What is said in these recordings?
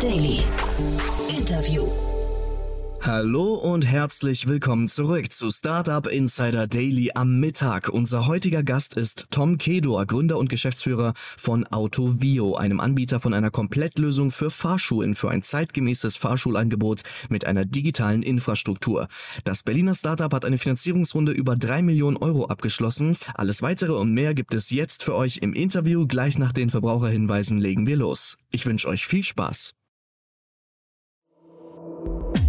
Daily. Interview. Hallo und herzlich willkommen zurück zu Startup Insider Daily am Mittag. Unser heutiger Gast ist Tom Kedor, Gründer und Geschäftsführer von Autovio, einem Anbieter von einer Komplettlösung für Fahrschulen für ein zeitgemäßes Fahrschulangebot mit einer digitalen Infrastruktur. Das Berliner Startup hat eine Finanzierungsrunde über drei Millionen Euro abgeschlossen. Alles weitere und mehr gibt es jetzt für euch im Interview. Gleich nach den Verbraucherhinweisen legen wir los. Ich wünsche euch viel Spaß.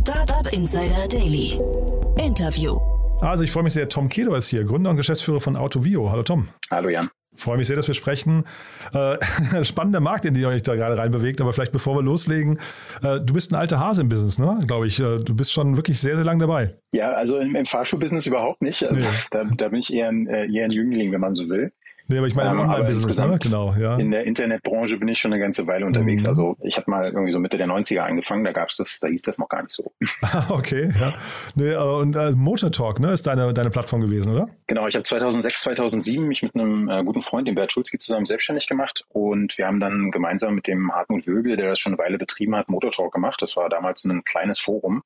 Startup Insider Daily. Interview. Also ich freue mich sehr, Tom Kedo ist hier, Gründer und Geschäftsführer von Autovio. Hallo Tom. Hallo Jan. Freue mich sehr, dass wir sprechen. Äh, spannender Markt, in den ihr euch da gerade reinbewegt, aber vielleicht bevor wir loslegen, äh, du bist ein alter Hase im Business, ne? Glaube ich. Äh, du bist schon wirklich sehr, sehr lang dabei. Ja, also im, im Fahrschulbusiness überhaupt nicht. Also nee. da, da, bin ich eher ein, äh, eher ein Jüngling, wenn man so will. Nee, aber ich meine im Online-Business, ne? genau. Ja. In der Internetbranche bin ich schon eine ganze Weile unterwegs. Mhm. Also ich habe mal irgendwie so Mitte der 90er angefangen, da gab's das, da hieß das noch gar nicht so. okay, ja. Nee, und äh, Motor Talk, ne, ist deine, deine Plattform gewesen, oder? Genau, ich habe 2006, 2007 mich mit einem äh, guten Freund, dem Bert Schulzki, zusammen selbstständig gemacht und wir haben dann gemeinsam mit dem Hartmut Wöbel, der das schon eine Weile betrieben hat, Motor Talk gemacht. Das war damals ein kleines Forum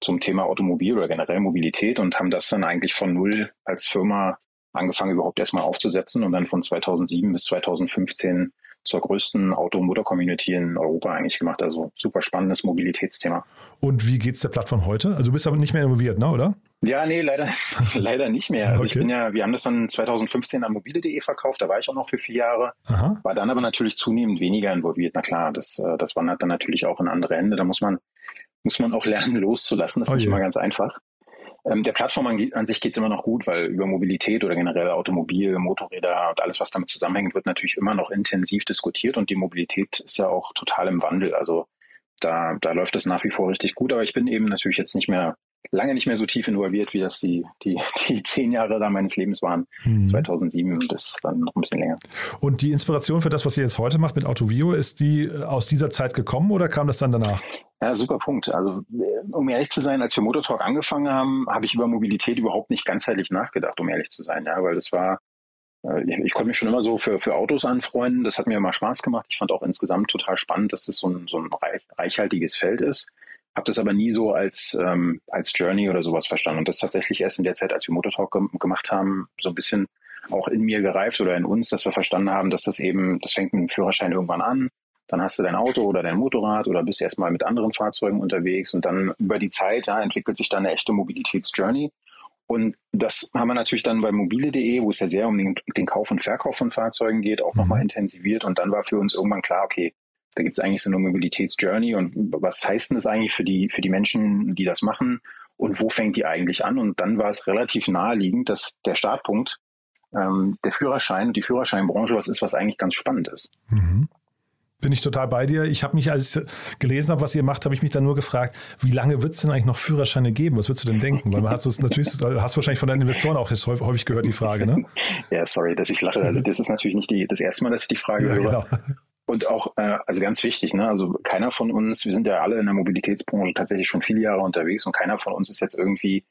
zum Thema Automobil oder generell Mobilität und haben das dann eigentlich von null als Firma angefangen überhaupt erstmal aufzusetzen und dann von 2007 bis 2015 zur größten Auto-Motor-Community in Europa eigentlich gemacht. Also super spannendes Mobilitätsthema. Und wie geht's der Plattform heute? Also du bist aber nicht mehr involviert, ne, oder? Ja, nee, leider, leider nicht mehr. Also okay. ich bin ja, wir haben das dann 2015 an mobile.de verkauft, da war ich auch noch für vier Jahre, Aha. war dann aber natürlich zunehmend weniger involviert. Na klar, das, äh, das wandert dann natürlich auch in andere Hände. Da muss man, muss man auch lernen, loszulassen. Das ist oh nicht immer ganz einfach. Ähm, der Plattform an, an sich geht es immer noch gut, weil über Mobilität oder generell Automobil, Motorräder und alles, was damit zusammenhängt, wird natürlich immer noch intensiv diskutiert und die Mobilität ist ja auch total im Wandel. Also da, da läuft das nach wie vor richtig gut, aber ich bin eben natürlich jetzt nicht mehr lange nicht mehr so tief involviert, wie das die, die, die zehn Jahre da meines Lebens waren. Mhm. 2007, das dann noch ein bisschen länger. Und die Inspiration für das, was ihr jetzt heute macht mit Autovio, ist die äh, aus dieser Zeit gekommen oder kam das dann danach? Ja, super Punkt. Also, äh, um ehrlich zu sein, als wir Motortalk angefangen haben, habe ich über Mobilität überhaupt nicht ganzheitlich nachgedacht, um ehrlich zu sein. Ja, weil das war, äh, ich, ich konnte mich schon immer so für, für Autos anfreunden. Das hat mir immer Spaß gemacht. Ich fand auch insgesamt total spannend, dass das so ein, so ein reich, reichhaltiges Feld ist habe das aber nie so als, ähm, als Journey oder sowas verstanden. Und das tatsächlich erst in der Zeit, als wir Motortalk ge gemacht haben, so ein bisschen auch in mir gereift oder in uns, dass wir verstanden haben, dass das eben, das fängt mit dem Führerschein irgendwann an. Dann hast du dein Auto oder dein Motorrad oder bist erstmal mit anderen Fahrzeugen unterwegs und dann über die Zeit ja, entwickelt sich dann eine echte Mobilitätsjourney. Und das haben wir natürlich dann bei mobile.de, wo es ja sehr um den, den Kauf und Verkauf von Fahrzeugen geht, auch nochmal mhm. intensiviert. Und dann war für uns irgendwann klar, okay, da gibt es eigentlich so eine Mobilitätsjourney und was heißt denn das eigentlich für die, für die Menschen, die das machen und wo fängt die eigentlich an? Und dann war es relativ naheliegend, dass der Startpunkt ähm, der Führerschein, die Führerscheinbranche was ist, was eigentlich ganz spannend ist. Mhm. Bin ich total bei dir. Ich habe mich, als ich gelesen habe, was ihr macht, habe ich mich dann nur gefragt, wie lange wird es denn eigentlich noch Führerscheine geben? Was würdest du denn denken? Weil man hat es natürlich, hast wahrscheinlich von deinen Investoren auch häufig gehört, die Frage, ne? ja, sorry, dass ich lache. Also das ist natürlich nicht die, das erste Mal, dass ich die Frage ja, höre. Genau. Und auch, äh, also ganz wichtig, ne? also keiner von uns, wir sind ja alle in der Mobilitätsbranche tatsächlich schon viele Jahre unterwegs und keiner von uns ist jetzt irgendwie,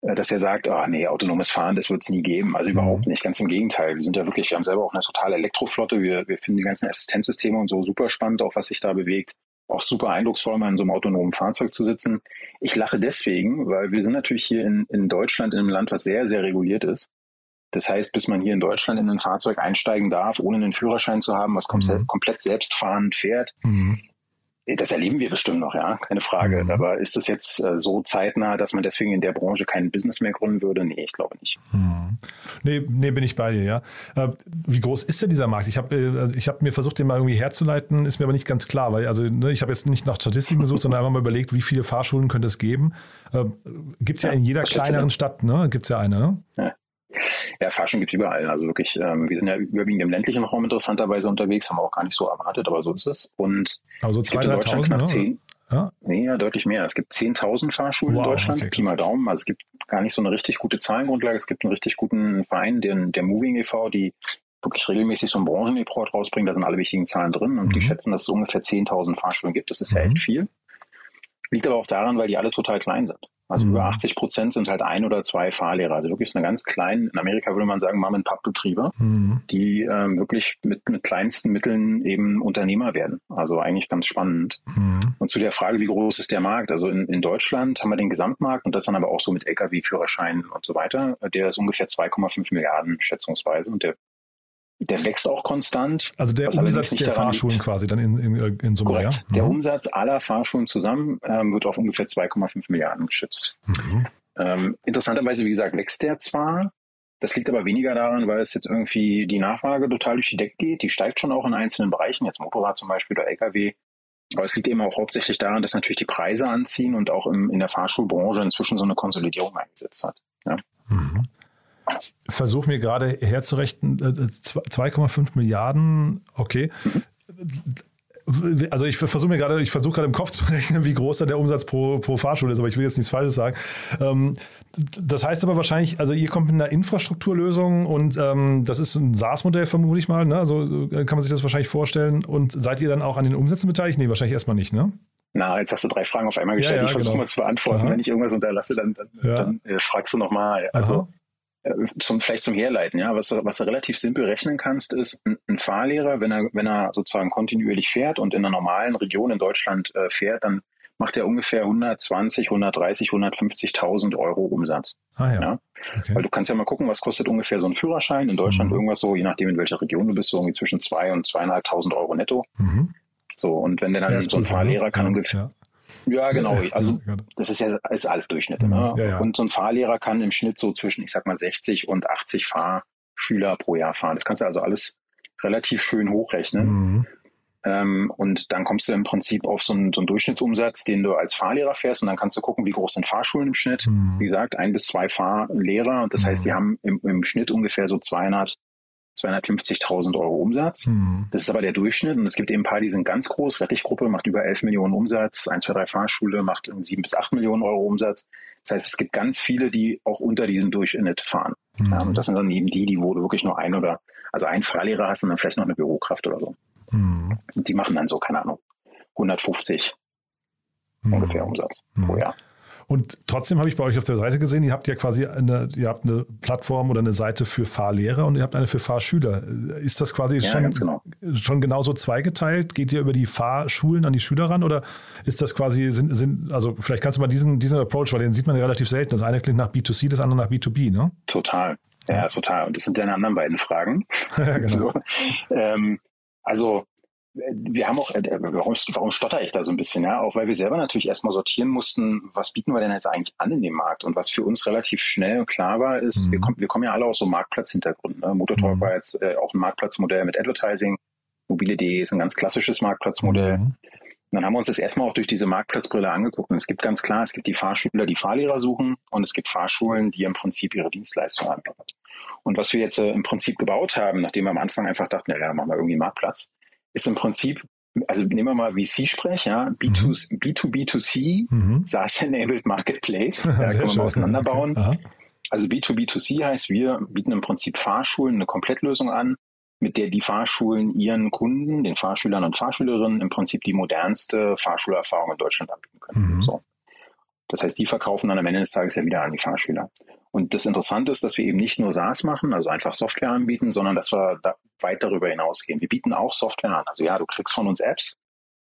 äh, dass er sagt, ah oh, nee, autonomes Fahren, das wird es nie geben. Also mhm. überhaupt nicht, ganz im Gegenteil. Wir sind ja wirklich, wir haben selber auch eine totale Elektroflotte, wir, wir finden die ganzen Assistenzsysteme und so super spannend, auch was sich da bewegt. Auch super eindrucksvoll, mal in so einem autonomen Fahrzeug zu sitzen. Ich lache deswegen, weil wir sind natürlich hier in, in Deutschland in einem Land, was sehr, sehr reguliert ist. Das heißt, bis man hier in Deutschland in ein Fahrzeug einsteigen darf, ohne einen Führerschein zu haben, was mhm. komplett selbstfahrend fährt, mhm. das erleben wir bestimmt noch, ja, keine Frage. Mhm. Aber ist das jetzt äh, so zeitnah, dass man deswegen in der Branche kein Business mehr gründen würde? Nee, ich glaube nicht. Mhm. Nee, nee, bin ich bei dir, ja. Äh, wie groß ist denn dieser Markt? Ich habe äh, also ich hab mir versucht, den mal irgendwie herzuleiten, ist mir aber nicht ganz klar, weil also ne, ich habe jetzt nicht nach Statistiken gesucht, sondern einfach mal überlegt, wie viele Fahrschulen könnte es geben. Äh, Gibt es ja, ja, in jeder kleineren Stadt, ne? Gibt es ja eine, ne? Ja. Ja, Fahrstuhl gibt es überall. Also wirklich, ähm, wir sind ja überwiegend im ländlichen Raum interessanterweise unterwegs, haben wir auch gar nicht so erwartet, aber so ist es. Und also es gibt in Deutschland knapp ne? zehn. Ja? Nee, ja, deutlich mehr. Es gibt 10.000 Fahrschulen wow, in Deutschland, okay, Pi mal Daumen. Also es gibt gar nicht so eine richtig gute Zahlengrundlage. Es gibt einen richtig guten Verein, den, der Moving e.V., die wirklich regelmäßig so einen Branchenreport rausbringen. Da sind alle wichtigen Zahlen drin und mhm. die schätzen, dass es ungefähr 10.000 Fahrschulen gibt. Das ist ja mhm. echt viel. Liegt aber auch daran, weil die alle total klein sind. Also mhm. über 80 Prozent sind halt ein oder zwei Fahrlehrer. Also wirklich eine ganz kleine, in Amerika würde man sagen, Mom-and-Pub-Betriebe, mhm. die ähm, wirklich mit, mit kleinsten Mitteln eben Unternehmer werden. Also eigentlich ganz spannend. Mhm. Und zu der Frage, wie groß ist der Markt? Also in, in Deutschland haben wir den Gesamtmarkt und das dann aber auch so mit Lkw-Führerscheinen und so weiter. Der ist ungefähr 2,5 Milliarden schätzungsweise und der der wächst auch konstant. Also der Umsatz der Fahrschulen liegt. quasi dann in, in, in Summe, Korrekt. Ja? Der mhm. Umsatz aller Fahrschulen zusammen ähm, wird auf ungefähr 2,5 Milliarden geschätzt. Mhm. Ähm, interessanterweise, wie gesagt, wächst der zwar, das liegt aber weniger daran, weil es jetzt irgendwie die Nachfrage total durch die Decke geht. Die steigt schon auch in einzelnen Bereichen, jetzt Motorrad zum Beispiel oder LKW. Aber es liegt eben auch hauptsächlich daran, dass natürlich die Preise anziehen und auch im, in der Fahrschulbranche inzwischen so eine Konsolidierung eingesetzt hat. Ja. Mhm versuche mir gerade herzurechnen, 2,5 äh, Milliarden, okay. Also ich versuche mir gerade, ich versuche gerade im Kopf zu rechnen, wie groß da der Umsatz pro, pro Fahrschule ist, aber ich will jetzt nichts Falsches sagen. Ähm, das heißt aber wahrscheinlich, also ihr kommt mit einer Infrastrukturlösung und ähm, das ist ein SaaS-Modell vermute ich mal, ne? Also kann man sich das wahrscheinlich vorstellen. Und seid ihr dann auch an den Umsätzen beteiligt? Nee, wahrscheinlich erstmal nicht, ne? Na, jetzt hast du drei Fragen auf einmal gestellt. Ja, ja, ich versuche genau. mal zu beantworten. Aha. Wenn ich irgendwas unterlasse, dann, dann, ja. dann äh, fragst du nochmal. Also Aha. Äh, zum, vielleicht zum Herleiten, ja, was, was du relativ simpel rechnen kannst, ist ein, ein, Fahrlehrer, wenn er, wenn er sozusagen kontinuierlich fährt und in einer normalen Region in Deutschland äh, fährt, dann macht er ungefähr 120, 130, 150.000 Euro Umsatz. Ah, ja. ja? Okay. Weil du kannst ja mal gucken, was kostet ungefähr so ein Führerschein in Deutschland mhm. irgendwas so, je nachdem in welcher Region du bist, so irgendwie zwischen zwei und zweieinhalbtausend Euro netto. Mhm. So, und wenn der dann so ein Fahrlehrer kann ungefähr, ja. Genau. Also das ist ja ist alles Durchschnitte. Ne? Ja, ja. Und so ein Fahrlehrer kann im Schnitt so zwischen, ich sag mal, 60 und 80 Fahrschüler pro Jahr fahren. Das kannst du also alles relativ schön hochrechnen. Mhm. Ähm, und dann kommst du im Prinzip auf so einen, so einen, Durchschnittsumsatz, den du als Fahrlehrer fährst. Und dann kannst du gucken, wie groß sind Fahrschulen im Schnitt. Mhm. Wie gesagt, ein bis zwei Fahrlehrer. Und das mhm. heißt, die haben im, im Schnitt ungefähr so 200 250.000 Euro Umsatz. Mhm. Das ist aber der Durchschnitt und es gibt eben ein paar, die sind ganz groß. Rettichgruppe macht über 11 Millionen Umsatz, 1, 2, 3 Fahrschule macht 7 bis 8 Millionen Euro Umsatz. Das heißt, es gibt ganz viele, die auch unter diesem Durchschnitt fahren. Mhm. Ja, das sind dann eben die, die wo du wirklich nur ein oder, also ein Fahrlehrer hast und dann vielleicht noch eine Bürokraft oder so. Mhm. Die machen dann so, keine Ahnung, 150 mhm. ungefähr Umsatz pro mhm. Jahr. Und trotzdem habe ich bei euch auf der Seite gesehen, ihr habt ja quasi eine, ihr habt eine Plattform oder eine Seite für Fahrlehrer und ihr habt eine für Fahrschüler. Ist das quasi ja, schon, genau. schon genauso zweigeteilt? Geht ihr über die Fahrschulen an die Schüler ran oder ist das quasi, sind, sind, also vielleicht kannst du mal diesen, diesen Approach, weil den sieht man ja relativ selten. Das eine klingt nach B2C, das andere nach B2B, ne? Total. Ja, total. Und das sind deine anderen beiden Fragen. ja, genau. so. ähm, also wir haben auch, äh, warum, warum stotter ich da so ein bisschen, ja? Auch weil wir selber natürlich erstmal sortieren mussten, was bieten wir denn jetzt eigentlich an in dem Markt? Und was für uns relativ schnell und klar war, ist, mhm. wir, kommen, wir kommen ja alle aus so Marktplatzhintergründen. Ne? Motortalk mhm. war jetzt äh, auch ein Marktplatzmodell mit Advertising. Mobile.de ist ein ganz klassisches Marktplatzmodell. Mhm. Dann haben wir uns das erstmal auch durch diese Marktplatzbrille angeguckt. Und es gibt ganz klar, es gibt die Fahrschüler, die Fahrlehrer suchen und es gibt Fahrschulen, die im Prinzip ihre Dienstleistung anbieten. Und was wir jetzt äh, im Prinzip gebaut haben, nachdem wir am Anfang einfach dachten, ja, machen wir irgendwie einen Marktplatz, ist im Prinzip, also nehmen wir mal VC-Sprech, ja, B2, mhm. B2B2C, mhm. SaaS-enabled Marketplace, da können wir mal auseinanderbauen. Okay. Also B2B2C heißt, wir bieten im Prinzip Fahrschulen eine Komplettlösung an, mit der die Fahrschulen ihren Kunden, den Fahrschülern und Fahrschülerinnen im Prinzip die modernste Fahrschulerfahrung in Deutschland anbieten können. Mhm. So. Das heißt, die verkaufen dann am Ende des Tages ja wieder an die Fahrschüler. Und das Interessante ist, dass wir eben nicht nur SaaS machen, also einfach Software anbieten, sondern dass wir da weit darüber hinausgehen. Wir bieten auch Software an. Also ja, du kriegst von uns Apps,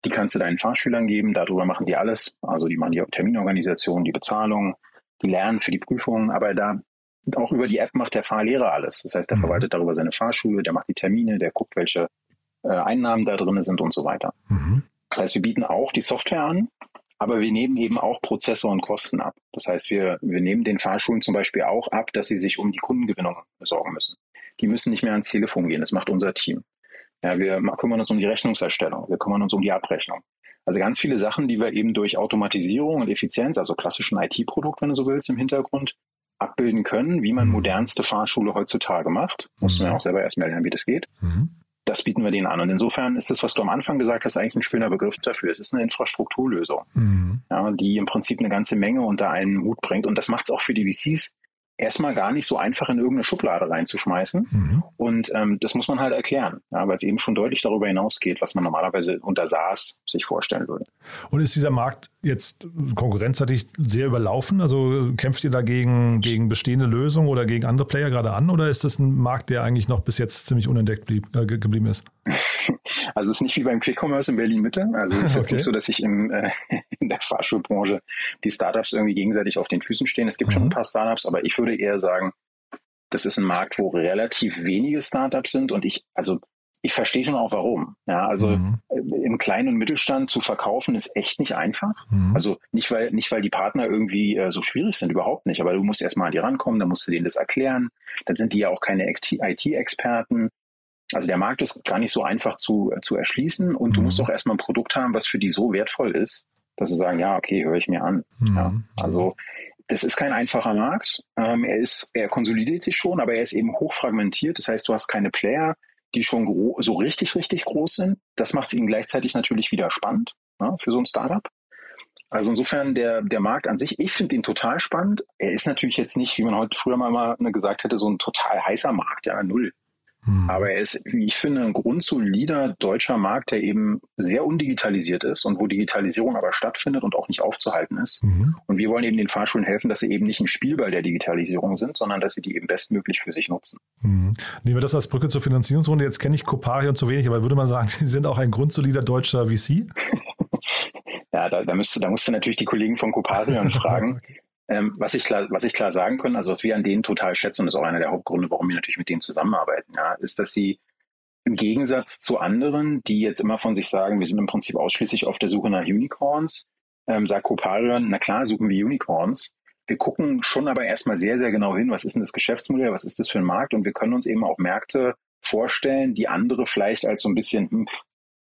die kannst du deinen Fahrschülern geben, darüber machen die alles. Also die machen die Terminorganisation, die Bezahlung, die lernen für die Prüfungen, aber da auch über die App macht der Fahrlehrer alles. Das heißt, der mhm. verwaltet darüber seine Fahrschule, der macht die Termine, der guckt, welche äh, Einnahmen da drin sind und so weiter. Mhm. Das heißt, wir bieten auch die Software an, aber wir nehmen eben auch Prozesse und Kosten ab. Das heißt, wir, wir nehmen den Fahrschulen zum Beispiel auch ab, dass sie sich um die Kundengewinnung sorgen müssen. Die müssen nicht mehr ans Telefon gehen. Das macht unser Team. Ja, wir kümmern uns um die Rechnungserstellung. Wir kümmern uns um die Abrechnung. Also ganz viele Sachen, die wir eben durch Automatisierung und Effizienz, also klassischen IT-Produkt, wenn du so willst, im Hintergrund abbilden können, wie man mhm. modernste Fahrschule heutzutage macht. Mussten wir mhm. auch selber erstmal lernen, wie das geht. Mhm das bieten wir denen an. Und insofern ist das, was du am Anfang gesagt hast, eigentlich ein schöner Begriff dafür. Es ist eine Infrastrukturlösung, mhm. ja, die im Prinzip eine ganze Menge unter einen Hut bringt. Und das macht es auch für die VCs erstmal gar nicht so einfach in irgendeine Schublade reinzuschmeißen. Mhm. Und ähm, das muss man halt erklären, ja, weil es eben schon deutlich darüber hinausgeht, was man normalerweise unter SaaS sich vorstellen würde. Und ist dieser Markt jetzt konkurrenzseitig sehr überlaufen? Also kämpft ihr dagegen gegen bestehende Lösungen oder gegen andere Player gerade an? Oder ist das ein Markt, der eigentlich noch bis jetzt ziemlich unentdeckt blieb, äh, geblieben ist? Also es ist nicht wie beim Quick Commerce in Berlin Mitte. Also es ist okay. jetzt nicht so, dass sich in, äh, in der Fahrschulbranche die Startups irgendwie gegenseitig auf den Füßen stehen. Es gibt mhm. schon ein paar Startups, aber ich würde eher sagen, das ist ein Markt, wo relativ wenige Startups sind und ich, also ich verstehe schon auch warum. Ja, also mhm. Äh, im kleinen und Mittelstand zu verkaufen ist echt nicht einfach. Mhm. Also nicht weil nicht weil die Partner irgendwie äh, so schwierig sind, überhaupt nicht. Aber du musst erstmal an die rankommen, dann musst du denen das erklären. Dann sind die ja auch keine IT-Experten. Also der Markt ist gar nicht so einfach zu, zu erschließen und mhm. du musst auch erstmal ein Produkt haben, was für die so wertvoll ist, dass sie sagen, ja, okay, höre ich mir an. Mhm. Ja, also das ist kein einfacher Markt. Ähm, er ist, er konsolidiert sich schon, aber er ist eben hochfragmentiert. Das heißt, du hast keine Player, die schon so richtig, richtig groß sind. Das macht es ihnen gleichzeitig natürlich wieder spannend ne, für so ein Startup. Also insofern der, der Markt an sich, ich finde ihn total spannend. Er ist natürlich jetzt nicht, wie man heute früher mal gesagt hätte, so ein total heißer Markt, ja, null. Hm. Aber er ist, wie ich finde, ein grundsolider deutscher Markt, der eben sehr undigitalisiert ist und wo Digitalisierung aber stattfindet und auch nicht aufzuhalten ist. Mhm. Und wir wollen eben den Fahrschulen helfen, dass sie eben nicht ein Spielball der Digitalisierung sind, sondern dass sie die eben bestmöglich für sich nutzen. Mhm. Nehmen wir das als Brücke zur Finanzierungsrunde. Jetzt kenne ich Coparion zu wenig, aber würde man sagen, Sie sind auch ein grundsolider deutscher VC? ja, da, da, müsste, da musst du natürlich die Kollegen von Coparion fragen. Ähm, was, ich klar, was ich klar sagen kann, also was wir an denen total schätzen, und das ist auch einer der Hauptgründe, warum wir natürlich mit denen zusammenarbeiten, ja, ist, dass sie im Gegensatz zu anderen, die jetzt immer von sich sagen, wir sind im Prinzip ausschließlich auf der Suche nach Unicorns, ähm, sagt Coparion, na klar, suchen wir Unicorns. Wir gucken schon aber erstmal sehr, sehr genau hin, was ist denn das Geschäftsmodell, was ist das für ein Markt und wir können uns eben auch Märkte vorstellen, die andere vielleicht als so ein bisschen, hm,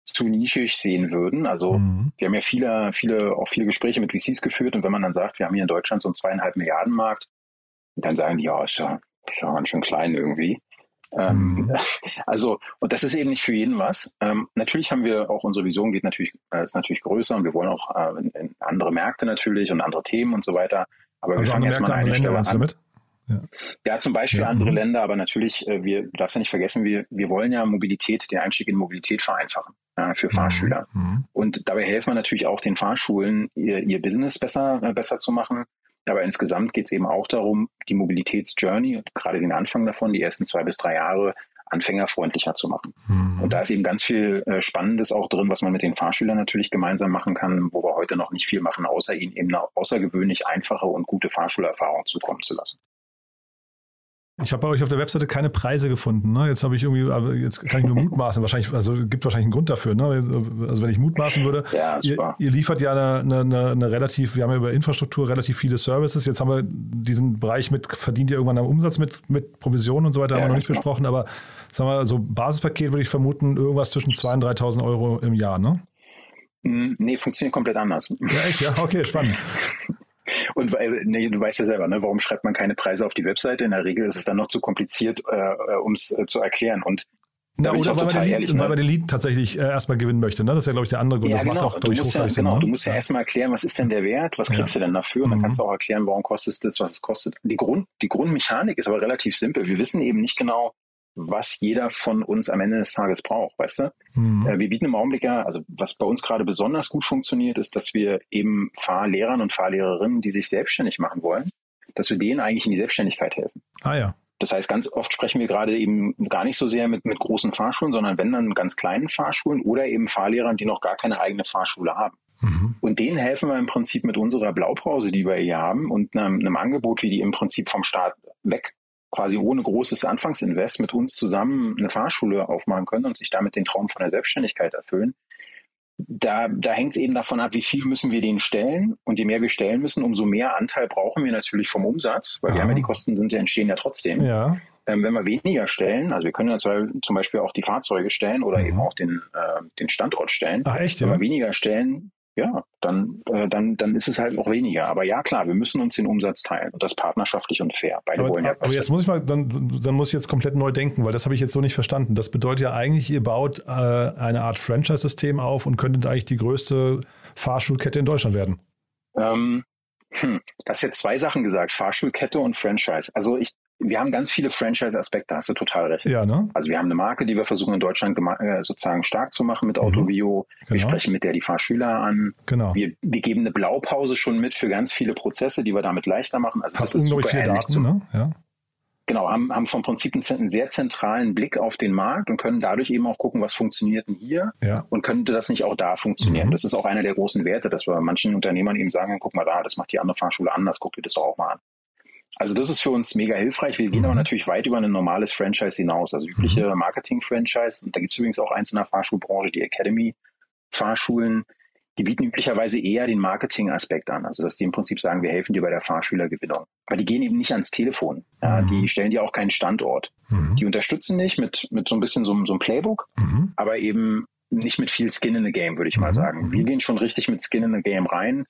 zu nischig sehen würden. Also mhm. wir haben ja viele, viele, auch viele Gespräche mit VCs geführt und wenn man dann sagt, wir haben hier in Deutschland so einen zweieinhalb Milliarden Markt, dann sagen die, ja, ist ja, ist ja ganz schön klein irgendwie. Ähm, mhm. also, und das ist eben nicht für jeden was. Ähm, natürlich haben wir auch unsere Vision geht natürlich, äh, ist natürlich größer und wir wollen auch äh, in, in andere Märkte natürlich und andere Themen und so weiter. Aber also wir fangen jetzt mal an eine Stelle an. Damit? Ja. ja, zum Beispiel ja. andere mhm. Länder, aber natürlich, äh, wir, du darfst ja nicht vergessen, wir, wir wollen ja Mobilität, den Einstieg in Mobilität vereinfachen für Fahrschüler. Mhm. mhm. Und dabei helfen wir natürlich auch den Fahrschulen, ihr, ihr Business besser, äh, besser zu machen. Aber insgesamt geht es eben auch darum, die Mobilitätsjourney und gerade den Anfang davon, die ersten zwei bis drei Jahre, anfängerfreundlicher zu machen. Mhm. Und da ist eben ganz viel äh, Spannendes auch drin, was man mit den Fahrschülern natürlich gemeinsam machen kann, wo wir heute noch nicht viel machen, außer ihnen eben eine außergewöhnlich einfache und gute Fahrschulerfahrung zukommen zu lassen. Ich habe bei euch auf der Webseite keine Preise gefunden. Ne? Jetzt habe ich irgendwie, aber jetzt kann ich nur mutmaßen. Wahrscheinlich, also gibt wahrscheinlich einen Grund dafür. Ne? Also wenn ich mutmaßen würde, ja, ihr, ihr, liefert ja eine, eine, eine, relativ, wir haben ja über Infrastruktur relativ viele Services. Jetzt haben wir diesen Bereich mit, verdient ihr irgendwann am Umsatz mit, mit Provisionen und so weiter, ja, haben wir noch nicht genau. besprochen. Aber sagen wir, so Basispaket würde ich vermuten, irgendwas zwischen 2.000 und 3.000 Euro im Jahr, ne? Hm, nee, funktioniert komplett anders. Ja, echt? Ja, okay, spannend. Und weil, nee, du weißt ja selber, ne, warum schreibt man keine Preise auf die Webseite? In der Regel ist es dann noch zu kompliziert, äh, äh um es äh, zu erklären. Und na, oder weil man, den Lead, ne? weil man den Lead tatsächlich äh, erstmal gewinnen möchte. Ne? Das ist ja, glaube ich, der andere Grund. Ja, das genau. macht auch, glaube ich, ja. Genau, ne? du musst ja, ja. erstmal erklären, was ist denn der Wert, was kriegst ja. du denn dafür? Und dann mhm. kannst du auch erklären, warum kostet es das, was es kostet. Die, Grund, die Grundmechanik ist aber relativ simpel. Wir wissen eben nicht genau, was jeder von uns am Ende des Tages braucht, weißt du? Mhm. Äh, wir bieten im Augenblick ja, also was bei uns gerade besonders gut funktioniert, ist, dass wir eben Fahrlehrern und Fahrlehrerinnen, die sich selbstständig machen wollen, dass wir denen eigentlich in die Selbstständigkeit helfen. Ah ja. Das heißt, ganz oft sprechen wir gerade eben gar nicht so sehr mit, mit großen Fahrschulen, sondern wenn dann ganz kleinen Fahrschulen oder eben Fahrlehrern, die noch gar keine eigene Fahrschule haben. Mhm. Und denen helfen wir im Prinzip mit unserer Blaupause, die wir hier haben und einem, einem Angebot, wie die im Prinzip vom Staat weg quasi ohne großes Anfangsinvest mit uns zusammen eine Fahrschule aufmachen können und sich damit den Traum von der Selbstständigkeit erfüllen. Da, da hängt es eben davon ab, wie viel müssen wir denen stellen. Und je mehr wir stellen müssen, umso mehr Anteil brauchen wir natürlich vom Umsatz, weil Aha. wir haben ja die Kosten sind ja entstehen ja trotzdem. Ja. Ähm, wenn wir weniger stellen, also wir können ja zum Beispiel auch die Fahrzeuge stellen oder mhm. eben auch den, äh, den Standort stellen. Ach echt? Ja? Wenn wir weniger stellen, ja, dann, äh, dann, dann ist es halt auch weniger. Aber ja, klar, wir müssen uns den Umsatz teilen und das partnerschaftlich und fair. Beide aber, wollen ja aber jetzt muss ich mal, dann, dann muss ich jetzt komplett neu denken, weil das habe ich jetzt so nicht verstanden. Das bedeutet ja eigentlich, ihr baut äh, eine Art Franchise-System auf und könntet eigentlich die größte Fahrschulkette in Deutschland werden. Ähm, Hm, du hast jetzt zwei Sachen gesagt, Fahrschulkette und Franchise. Also ich, wir haben ganz viele Franchise-Aspekte, hast du total recht. Ja, ne? Also wir haben eine Marke, die wir versuchen in Deutschland äh, sozusagen stark zu machen mit Autovio. Mhm, genau. Wir sprechen mit der die Fahrschüler an. Genau. Wir, wir geben eine Blaupause schon mit für ganz viele Prozesse, die wir damit leichter machen. Also Hast das ist super viele Daten, zu, ne? Ja. Genau, haben, haben vom Prinzip einen, sehr zentralen Blick auf den Markt und können dadurch eben auch gucken, was funktioniert denn hier ja. und könnte das nicht auch da funktionieren. Mhm. Das ist auch einer der großen Werte, dass wir manchen Unternehmern eben sagen, guck mal da, das macht die andere Fahrschule anders, guck dir das doch auch mal an. Also das ist für uns mega hilfreich. Wir gehen mhm. aber natürlich weit über ein normales Franchise hinaus, also übliche mhm. Marketing-Franchise. Und da gibt es übrigens auch eins in der Fahrschulbranche, die Academy-Fahrschulen. Die bieten üblicherweise eher den Marketing-Aspekt an. Also dass die im Prinzip sagen, wir helfen dir bei der Fahrschülergewinnung. Aber die gehen eben nicht ans Telefon. Ja, mhm. Die stellen dir auch keinen Standort. Mhm. Die unterstützen dich mit, mit so ein bisschen so, so einem Playbook, mhm. aber eben nicht mit viel Skin in the Game, würde ich mal sagen. Wir gehen schon richtig mit Skin in the Game rein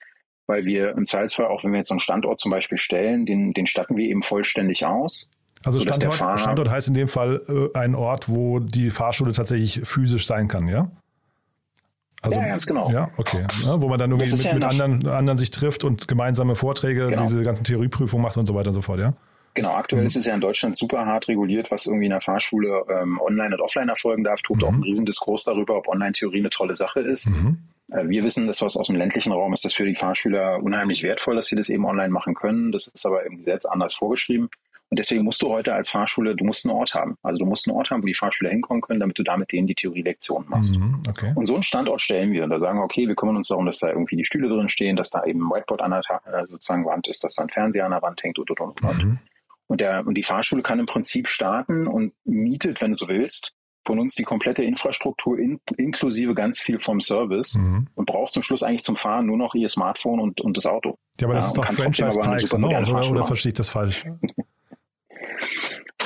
weil wir im Zweifelsfall, auch wenn wir jetzt so einen Standort zum Beispiel stellen, den, den statten wir eben vollständig aus. Also Standort, Standort heißt in dem Fall äh, ein Ort, wo die Fahrschule tatsächlich physisch sein kann, ja? Also, ja, ganz genau. Ja, okay. Ja, wo man dann irgendwie mit, ja mit anderen, anderen sich trifft und gemeinsame Vorträge, genau. diese ganzen Theorieprüfungen macht und so weiter und so fort, ja? Genau, aktuell mhm. ist es ja in Deutschland super hart reguliert, was irgendwie in der Fahrschule ähm, online und offline erfolgen darf. Tut mhm. auch einen Riesendiskurs darüber, ob Online-Theorie eine tolle Sache ist. Mhm. Äh, wir wissen, dass was aus dem ländlichen Raum ist, das für die Fahrschüler unheimlich wertvoll, dass sie das eben online machen können. Das ist aber im Gesetz anders vorgeschrieben. Und deswegen musst du heute als Fahrschule, du musst einen Ort haben. Also du musst einen Ort haben, wo die Fahrschüler hinkommen können, damit du da mit denen die Theorielektion machst. Mhm, okay. Und so einen Standort stellen wir. Und da sagen wir, okay, wir kümmern uns darum, dass da irgendwie die Stühle drin stehen, dass da eben ein Whiteboard an der äh, sozusagen Wand ist, dass da ein Fernseher an der Wand hängt und, und, und, und. Mhm. Und, der, und die Fahrschule kann im Prinzip starten und mietet, wenn du so willst, von uns die komplette Infrastruktur in, inklusive ganz viel vom Service mhm. und braucht zum Schluss eigentlich zum Fahren nur noch ihr Smartphone und, und das Auto. Ja, aber das ja, ist doch Franchise-Pikes, ne? oder, oder verstehe ich das falsch?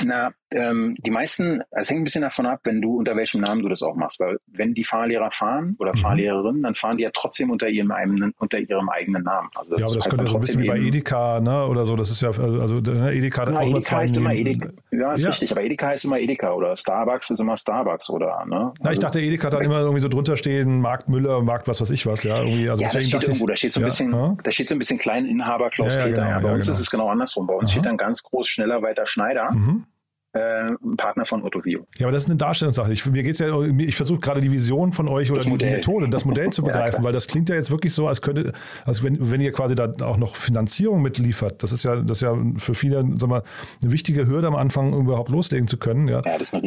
Na, ähm, die meisten, es hängt ein bisschen davon ab, wenn du unter welchem Namen du das auch machst, weil wenn die Fahrlehrer fahren oder mhm. Fahrlehrerinnen, dann fahren die ja trotzdem unter ihrem eigenen, unter ihrem eigenen Namen. Also das ja, aber das könnte so ein bisschen wie bei Edeka, ne, oder so. Das ist ja, also ne, Edeka hat auch Edeka heißt immer Edeka. Ja, ist ja. richtig, aber Edeka heißt immer Edeka oder Starbucks ist immer Starbucks oder, ne? Also, Na, ich dachte, Edeka hat dann immer irgendwie so drunter stehen, Markt Müller, Markt was weiß ich was, ja, irgendwie. Also ja, das steht irgendwo, da steht so ein bisschen, ja, da steht so ein bisschen klein Inhaber Klaus ja, Peter. Genau, bei uns genau. ist es genau andersrum. Bei uns Aha. steht dann ganz groß, schneller, weiter Schneider. Mhm äh, Partner von Ottovio. Ja, aber das ist eine Darstellungssache. Ich, mir geht's ja, ich versuche gerade die Vision von euch oder die, die, Methode, das Modell zu begreifen, ja, weil das klingt ja jetzt wirklich so, als könnte, als wenn, wenn ihr quasi da auch noch Finanzierung mitliefert. Das ist ja, das ist ja für viele, sag mal, eine wichtige Hürde am Anfang überhaupt loslegen zu können. Ja, ja das ist das,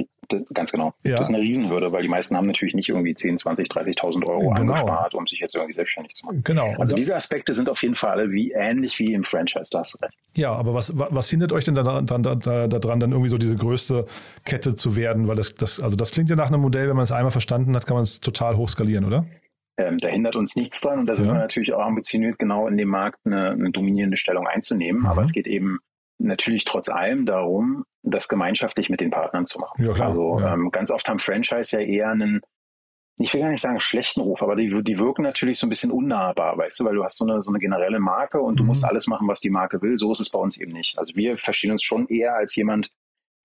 ganz genau. Ja. Das ist eine Riesenhürde, weil die meisten haben natürlich nicht irgendwie 10, 20, 30.000 Euro genau. angespart, um sich jetzt irgendwie selbstständig zu machen. Genau. Also diese Aspekte sind auf jeden Fall alle wie ähnlich wie im Franchise. Da hast du recht. Ja, aber was, was hindert euch denn daran, dann, da, da, daran, dann irgendwie so diese größte Kette zu werden? Weil das, das, also das klingt ja nach einem Modell, wenn man es einmal verstanden hat, kann man es total hoch skalieren, oder? Ähm, da hindert uns nichts dran und da sind ja. wir natürlich auch ambitioniert, genau in dem Markt eine, eine dominierende Stellung einzunehmen. Mhm. Aber es geht eben natürlich trotz allem darum, das gemeinschaftlich mit den Partnern zu machen. Ja, klar. Also ja. Ähm, ganz oft haben Franchise ja eher einen, ich will gar nicht sagen schlechten Ruf, aber die, die wirken natürlich so ein bisschen unnahbar, weißt du, weil du hast so eine, so eine generelle Marke und du mhm. musst alles machen, was die Marke will. So ist es bei uns eben nicht. Also wir verstehen uns schon eher als jemand,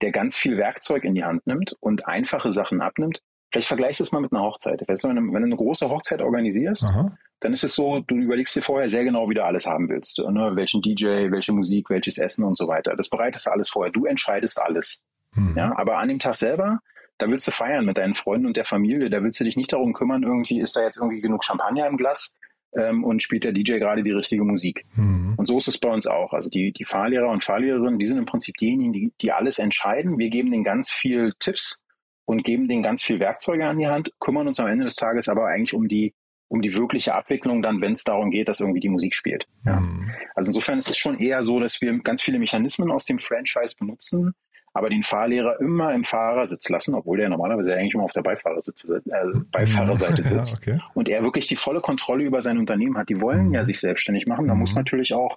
der ganz viel Werkzeug in die Hand nimmt und einfache Sachen abnimmt. Vielleicht vergleichst du es mal mit einer Hochzeit. Weißt du, wenn, du, wenn du eine große Hochzeit organisierst, Aha. Dann ist es so, du überlegst dir vorher sehr genau, wie du alles haben willst. Ne? Welchen DJ, welche Musik, welches Essen und so weiter. Das bereitest du alles vorher. Du entscheidest alles. Hm. Ja, aber an dem Tag selber, da willst du feiern mit deinen Freunden und der Familie. Da willst du dich nicht darum kümmern, irgendwie ist da jetzt irgendwie genug Champagner im Glas ähm, und spielt der DJ gerade die richtige Musik. Mhm. Und so ist es bei uns auch. Also die, die Fahrlehrer und Fahrlehrerinnen, die sind im Prinzip diejenigen, die, die alles entscheiden. Wir geben denen ganz viel Tipps und geben denen ganz viel Werkzeuge an die Hand, kümmern uns am Ende des Tages aber eigentlich um die um die wirkliche Abwicklung dann, wenn es darum geht, dass irgendwie die Musik spielt. Ja. Mhm. Also insofern ist es schon eher so, dass wir ganz viele Mechanismen aus dem Franchise benutzen, aber den Fahrlehrer immer im Fahrersitz lassen, obwohl der normalerweise eigentlich immer auf der Beifahrersitze, äh, Beifahrerseite sitzt ja, okay. und er wirklich die volle Kontrolle über sein Unternehmen hat. Die wollen mhm. ja sich selbstständig machen, da mhm. muss natürlich auch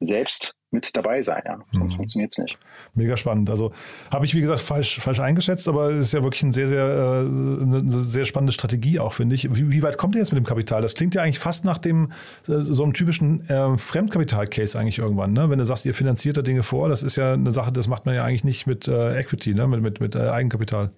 selbst mit dabei sein. Ja. Sonst mhm. funktioniert es nicht. Mega spannend. Also habe ich, wie gesagt, falsch, falsch eingeschätzt, aber es ist ja wirklich ein sehr, sehr, äh, eine sehr spannende Strategie auch, finde ich. Wie, wie, weit kommt ihr jetzt mit dem Kapital? Das klingt ja eigentlich fast nach dem äh, so einem typischen äh, Fremdkapital-Case eigentlich irgendwann. Ne? Wenn du sagst, ihr finanziert da Dinge vor, das ist ja eine Sache, das macht man ja eigentlich nicht mit äh, Equity, ne? mit, mit, mit äh, Eigenkapital.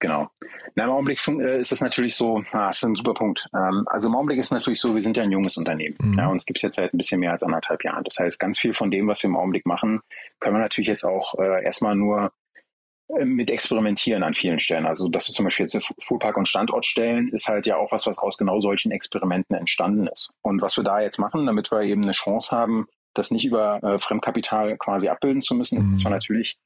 Genau. Na, Im Augenblick äh, ist das natürlich so, ah, das ist ein super Punkt. Ähm, also im Augenblick ist es natürlich so, wir sind ja ein junges Unternehmen. Mhm. Ja, uns gibt es jetzt seit ein bisschen mehr als anderthalb Jahren. Das heißt, ganz viel von dem, was wir im Augenblick machen, können wir natürlich jetzt auch äh, erstmal nur äh, mit experimentieren an vielen Stellen. Also, dass wir zum Beispiel jetzt Fuhrpark und Standort stellen, ist halt ja auch was, was aus genau solchen Experimenten entstanden ist. Und was wir da jetzt machen, damit wir eben eine Chance haben, das nicht über äh, Fremdkapital quasi abbilden zu müssen, mhm. ist, dass wir natürlich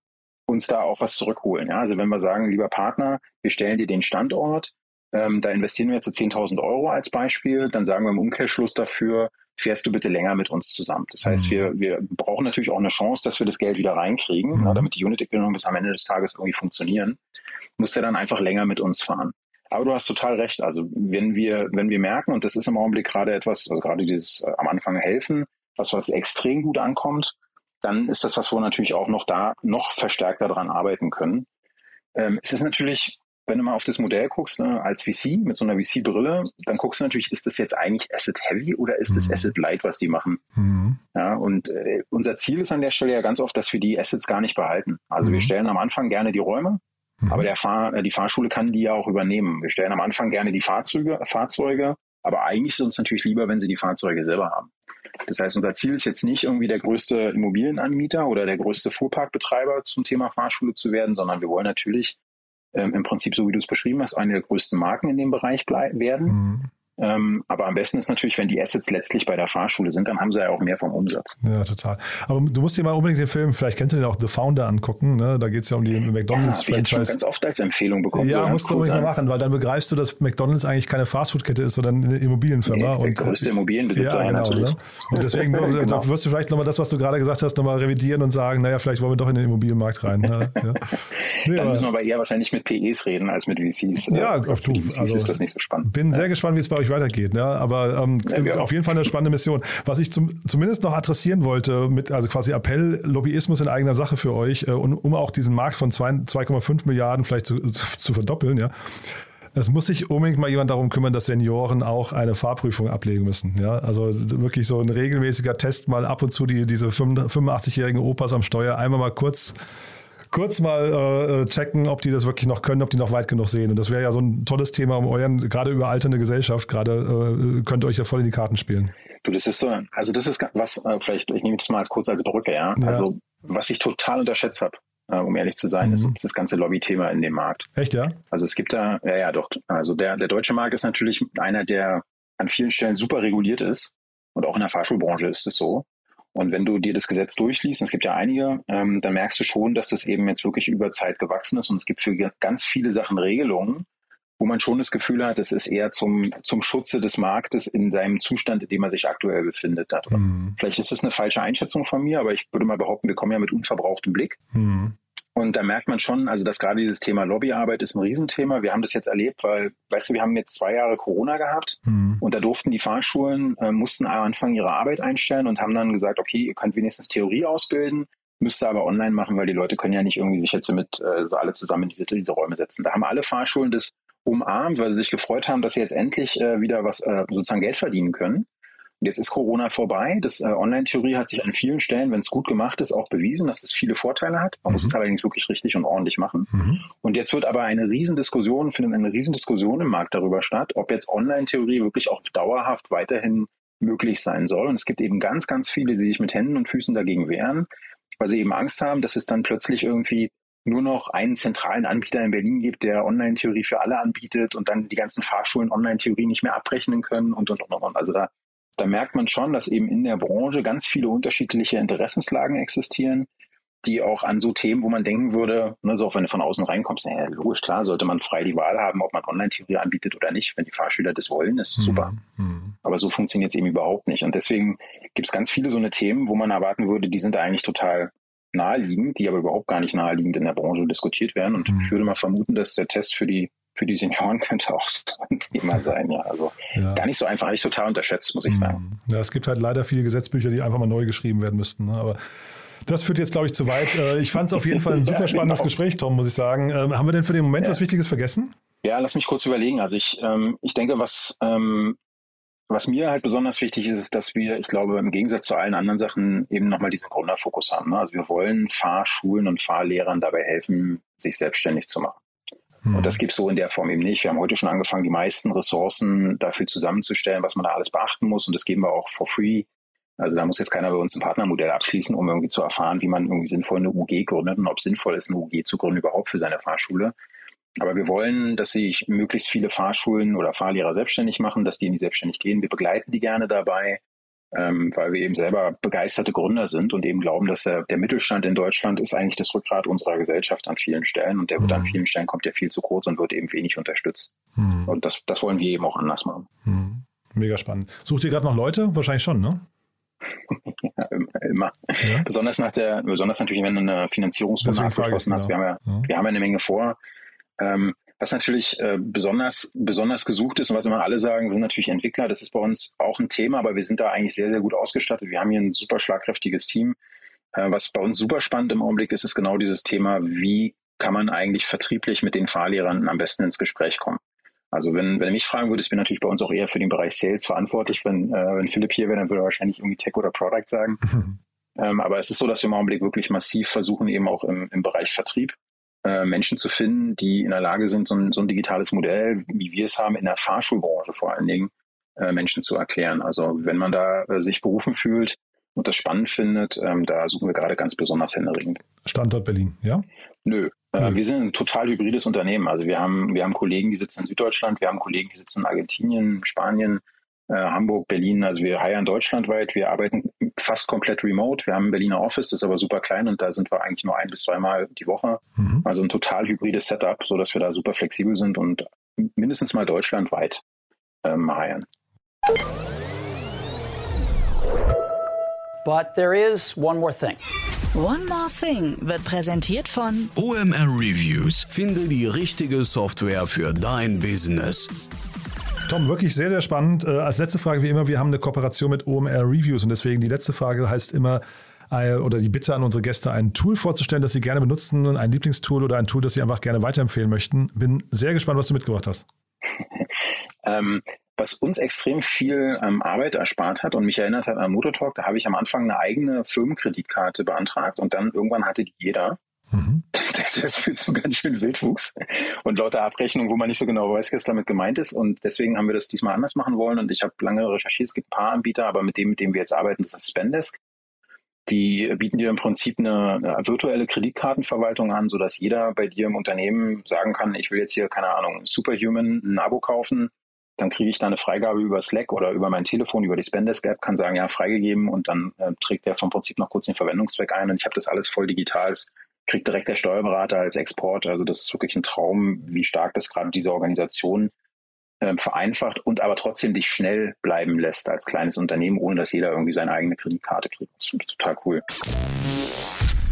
uns da auch was zurückholen. Ja? Also wenn wir sagen, lieber Partner, wir stellen dir den Standort, ähm, da investieren wir jetzt 10.000 Euro als Beispiel, dann sagen wir im Umkehrschluss dafür, fährst du bitte länger mit uns zusammen. Das heißt, mhm. wir, wir brauchen natürlich auch eine Chance, dass wir das Geld wieder reinkriegen, mhm. ja, damit die Unit-Economics bis am Ende des Tages irgendwie funktionieren, muss er dann einfach länger mit uns fahren. Aber du hast total recht. Also wenn wir, wenn wir merken, und das ist im Augenblick gerade etwas, also gerade dieses äh, am Anfang helfen, was was extrem gut ankommt, dann ist das was, wo wir natürlich auch noch da noch verstärkter daran arbeiten können. Ähm, es ist natürlich, wenn du mal auf das Modell guckst, ne, als VC mit so einer VC-Brille, dann guckst du natürlich, ist das jetzt eigentlich Asset Heavy oder ist das mhm. Asset Light, was die machen? Mhm. Ja, und äh, unser Ziel ist an der Stelle ja ganz oft, dass wir die Assets gar nicht behalten. Also mhm. wir stellen am Anfang gerne die Räume, mhm. aber der Fahr äh, die Fahrschule kann die ja auch übernehmen. Wir stellen am Anfang gerne die Fahrzeuge, Fahrzeuge, aber eigentlich ist es uns natürlich lieber, wenn sie die Fahrzeuge selber haben. Das heißt, unser Ziel ist jetzt nicht irgendwie der größte Immobilienanbieter oder der größte Fuhrparkbetreiber zum Thema Fahrschule zu werden, sondern wir wollen natürlich ähm, im Prinzip, so wie du es beschrieben hast, eine der größten Marken in dem Bereich werden. Mhm. Ähm, aber am besten ist natürlich, wenn die Assets letztlich bei der Fahrschule sind, dann haben sie ja auch mehr vom Umsatz. Ja, total. Aber du musst dir mal unbedingt den Film, vielleicht kennst du den auch The Founder angucken, ne? da geht es ja um die McDonalds-Franchise. Ja, ganz oft als Empfehlung bekommen. Ja, so musst du unbedingt mal machen, weil dann begreifst du, dass McDonalds eigentlich keine Fastfood-Kette ist, sondern eine Immobilienfirma. Nee, der größte Immobilienbesitzer ja, genau, natürlich. Ne? Und deswegen genau. wirst du vielleicht nochmal das, was du gerade gesagt hast, nochmal revidieren und sagen, naja, vielleicht wollen wir doch in den Immobilienmarkt rein. Ne? Ja. Nee, dann müssen wir aber eher wahrscheinlich mit PEs reden als mit VCs. Ja, äh, auf du. VCs also, ist das nicht so spannend. Bin sehr gespannt, wie es bei euch weitergeht. Ne? aber ähm, ja, auf jeden Fall eine spannende Mission. Was ich zum, zumindest noch adressieren wollte, mit also quasi Appell, Lobbyismus in eigener Sache für euch, äh, um, um auch diesen Markt von 2,5 Milliarden vielleicht zu, zu verdoppeln, ja. Es muss sich unbedingt mal jemand darum kümmern, dass Senioren auch eine Fahrprüfung ablegen müssen. Ja, also wirklich so ein regelmäßiger Test, mal ab und zu die, diese 85-jährigen Opas am Steuer einmal mal kurz kurz mal äh, checken, ob die das wirklich noch können, ob die noch weit genug sehen. Und das wäre ja so ein tolles Thema um euren, gerade überalternde Gesellschaft, gerade äh, könnt ihr euch ja voll in die Karten spielen. Du, das ist so, also das ist was, äh, vielleicht, ich nehme das mal als kurz als Brücke, ja. ja. Also, was ich total unterschätzt habe, äh, um ehrlich zu sein, mhm. ist, ist das ganze Lobby-Thema in dem Markt. Echt, ja? Also es gibt da, ja, ja, doch. Also der, der deutsche Markt ist natürlich einer, der an vielen Stellen super reguliert ist. Und auch in der Fahrschulbranche ist es so. Und wenn du dir das Gesetz durchliest, und es gibt ja einige, ähm, dann merkst du schon, dass das eben jetzt wirklich über Zeit gewachsen ist und es gibt für ganz viele Sachen Regelungen, wo man schon das Gefühl hat, es ist eher zum, zum Schutze des Marktes in seinem Zustand, in dem er sich aktuell befindet. Mhm. Vielleicht ist das eine falsche Einschätzung von mir, aber ich würde mal behaupten, wir kommen ja mit unverbrauchtem Blick. Mhm. Und da merkt man schon, also dass gerade dieses Thema Lobbyarbeit ist ein Riesenthema. Wir haben das jetzt erlebt, weil, weißt du, wir haben jetzt zwei Jahre Corona gehabt mhm. und da durften die Fahrschulen, äh, mussten am Anfang ihre Arbeit einstellen und haben dann gesagt, okay, ihr könnt wenigstens Theorie ausbilden, müsst ihr aber online machen, weil die Leute können ja nicht irgendwie sich jetzt mit äh, so alle zusammen in diese, diese Räume setzen. Da haben alle Fahrschulen das umarmt, weil sie sich gefreut haben, dass sie jetzt endlich äh, wieder was äh, sozusagen Geld verdienen können. Und jetzt ist Corona vorbei. Das äh, Online-Theorie hat sich an vielen Stellen, wenn es gut gemacht ist, auch bewiesen, dass es viele Vorteile hat. Man mhm. muss es allerdings wirklich richtig und ordentlich machen. Mhm. Und jetzt wird aber eine Riesendiskussion, findet eine Riesendiskussion im Markt darüber statt, ob jetzt Online-Theorie wirklich auch dauerhaft weiterhin möglich sein soll. Und es gibt eben ganz, ganz viele, die sich mit Händen und Füßen dagegen wehren, weil sie eben Angst haben, dass es dann plötzlich irgendwie nur noch einen zentralen Anbieter in Berlin gibt, der Online-Theorie für alle anbietet und dann die ganzen Fahrschulen Online-Theorie nicht mehr abrechnen können und, und, und, und. Also da da merkt man schon, dass eben in der Branche ganz viele unterschiedliche Interessenslagen existieren, die auch an so Themen, wo man denken würde, ne, so auch wenn du von außen reinkommst, ja, logisch, klar, sollte man frei die Wahl haben, ob man Online-Theorie anbietet oder nicht. Wenn die Fahrschüler das wollen, ist mhm. super. Mhm. Aber so funktioniert es eben überhaupt nicht. Und deswegen gibt es ganz viele so eine Themen, wo man erwarten würde, die sind eigentlich total naheliegend, die aber überhaupt gar nicht naheliegend in der Branche diskutiert werden. Und mhm. ich würde mal vermuten, dass der Test für die für die Senioren könnte auch so ein Thema sein, ja. Also ja. gar nicht so einfach, ich total unterschätzt, muss ich mhm. sagen. Ja, es gibt halt leider viele Gesetzbücher, die einfach mal neu geschrieben werden müssten. Ne? Aber das führt jetzt, glaube ich, zu weit. Äh, ich fand es auf jeden Fall ein super spannendes genau. Gespräch, Tom, muss ich sagen. Ähm, haben wir denn für den Moment ja. was Wichtiges vergessen? Ja, lass mich kurz überlegen. Also ich, ähm, ich denke, was, ähm, was mir halt besonders wichtig ist, ist, dass wir, ich glaube, im Gegensatz zu allen anderen Sachen eben nochmal diesen Gründerfokus haben. Ne? Also wir wollen Fahrschulen und Fahrlehrern dabei helfen, sich selbstständig zu machen. Hm. Und das gibt es so in der Form eben nicht. Wir haben heute schon angefangen, die meisten Ressourcen dafür zusammenzustellen, was man da alles beachten muss. Und das geben wir auch for free. Also da muss jetzt keiner bei uns ein Partnermodell abschließen, um irgendwie zu erfahren, wie man irgendwie sinnvoll eine UG gründet und ob es sinnvoll ist, eine UG zu gründen überhaupt für seine Fahrschule. Aber wir wollen, dass sich möglichst viele Fahrschulen oder Fahrlehrer selbstständig machen, dass die in die Selbstständig gehen. Wir begleiten die gerne dabei ähm, weil wir eben selber begeisterte Gründer sind und eben glauben, dass der, der, Mittelstand in Deutschland ist eigentlich das Rückgrat unserer Gesellschaft an vielen Stellen und der wird an mhm. vielen Stellen kommt ja viel zu kurz und wird eben wenig unterstützt. Mhm. Und das, das wollen wir eben auch anders machen. Mhm. Mega spannend. Sucht ihr gerade noch Leute? Wahrscheinlich schon, ne? ja, immer. Ja? Besonders nach der, besonders natürlich, wenn du eine Finanzierungsrunde abgeschlossen hast. Genau. Wir haben ja, ja, wir haben eine Menge vor. Ähm, was natürlich äh, besonders, besonders gesucht ist und was immer alle sagen, sind natürlich Entwickler. Das ist bei uns auch ein Thema, aber wir sind da eigentlich sehr, sehr gut ausgestattet. Wir haben hier ein super schlagkräftiges Team. Äh, was bei uns super spannend im Augenblick ist, ist genau dieses Thema, wie kann man eigentlich vertrieblich mit den Fahrlehrern am besten ins Gespräch kommen. Also wenn, wenn du mich fragen würdest, bin natürlich bei uns auch eher für den Bereich Sales verantwortlich. Wenn, äh, wenn Philipp hier wäre, dann würde er wahrscheinlich irgendwie Tech oder Product sagen. ähm, aber es ist so, dass wir im Augenblick wirklich massiv versuchen, eben auch im, im Bereich Vertrieb äh, Menschen zu finden, die in der Lage sind, so ein, so ein, digitales Modell, wie wir es haben, in der Fahrschulbranche vor allen Dingen, äh, Menschen zu erklären. Also wenn man da äh, sich berufen fühlt und das spannend findet, ähm, da suchen wir gerade ganz besonders händeringend. Standort Berlin, ja? Nö. Äh, wir sind ein total hybrides Unternehmen. Also wir haben, wir haben Kollegen, die sitzen in Süddeutschland, wir haben Kollegen, die sitzen in Argentinien, Spanien, Hamburg, Berlin. Also wir heiern deutschlandweit. Wir arbeiten fast komplett remote. Wir haben ein Berliner Office, das ist aber super klein und da sind wir eigentlich nur ein bis zweimal die Woche. Mhm. Also ein total hybrides Setup, so dass wir da super flexibel sind und mindestens mal deutschlandweit ähm, heiern. But there is one more thing. One More Thing wird präsentiert von OMR Reviews. Finde die richtige Software für dein Business. Tom, wirklich sehr, sehr spannend. Äh, als letzte Frage, wie immer, wir haben eine Kooperation mit OMR Reviews und deswegen die letzte Frage heißt immer, äh, oder die Bitte an unsere Gäste, ein Tool vorzustellen, das sie gerne benutzen, ein Lieblingstool oder ein Tool, das sie einfach gerne weiterempfehlen möchten. Bin sehr gespannt, was du mitgebracht hast. ähm, was uns extrem viel ähm, Arbeit erspart hat und mich erinnert hat an Motortalk, da habe ich am Anfang eine eigene Firmenkreditkarte beantragt und dann irgendwann hatte die jeder. Mhm. Das führt zu ganz schön Wildwuchs und lauter Abrechnungen, wo man nicht so genau weiß, was damit gemeint ist. Und deswegen haben wir das diesmal anders machen wollen. Und ich habe lange recherchiert. Es gibt ein paar Anbieter, aber mit dem, mit dem wir jetzt arbeiten, das ist Spendesk. Die bieten dir im Prinzip eine, virtuelle Kreditkartenverwaltung an, sodass jeder bei dir im Unternehmen sagen kann, ich will jetzt hier, keine Ahnung, Superhuman ein Abo kaufen. Dann kriege ich da eine Freigabe über Slack oder über mein Telefon, über die Spendesk-App, kann sagen, ja, freigegeben und dann äh, trägt der vom Prinzip noch kurz den Verwendungszweck ein. Und ich habe das alles voll digital kriegt direkt der Steuerberater als Export. Also das ist wirklich ein Traum, wie stark das gerade diese Organisation äh, vereinfacht und aber trotzdem dich schnell bleiben lässt als kleines Unternehmen, ohne dass jeder irgendwie seine eigene Kreditkarte kriegt. Das finde ich total cool.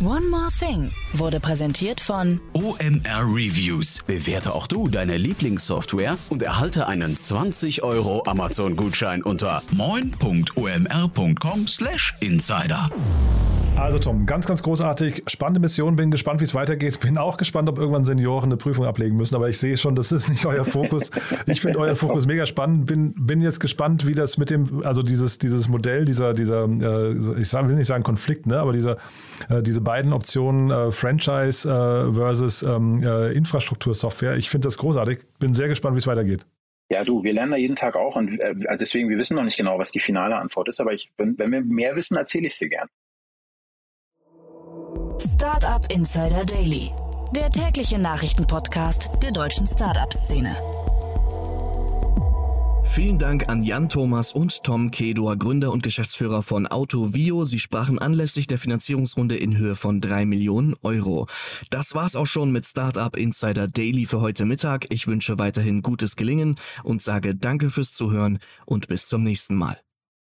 One More Thing wurde präsentiert von OMR Reviews. Bewerte auch du deine Lieblingssoftware und erhalte einen 20 Euro Amazon-Gutschein unter moin.omr.com/insider. Also Tom, ganz, ganz großartig. Spannende Mission. Bin gespannt, wie es weitergeht. Bin auch gespannt, ob irgendwann Senioren eine Prüfung ablegen müssen. Aber ich sehe schon, das ist nicht euer Fokus. Ich finde euer Fokus mega spannend. Bin, bin jetzt gespannt, wie das mit dem, also dieses, dieses Modell, dieser, dieser, äh, ich will nicht sagen Konflikt, ne, aber dieser, äh, diese beiden Optionen äh, Franchise äh, versus ähm, äh, Infrastruktursoftware. Ich finde das großartig. Bin sehr gespannt, wie es weitergeht. Ja, du, wir lernen da jeden Tag auch und äh, also deswegen, wir wissen noch nicht genau, was die finale Antwort ist, aber ich, wenn, wenn wir mehr wissen, erzähle ich es dir gern. Startup Insider Daily, der tägliche Nachrichtenpodcast der deutschen Startup-Szene. Vielen Dank an Jan Thomas und Tom Kedor, Gründer und Geschäftsführer von AutoVio. Sie sprachen anlässlich der Finanzierungsrunde in Höhe von drei Millionen Euro. Das war's auch schon mit Startup Insider Daily für heute Mittag. Ich wünsche weiterhin gutes Gelingen und sage Danke fürs Zuhören und bis zum nächsten Mal.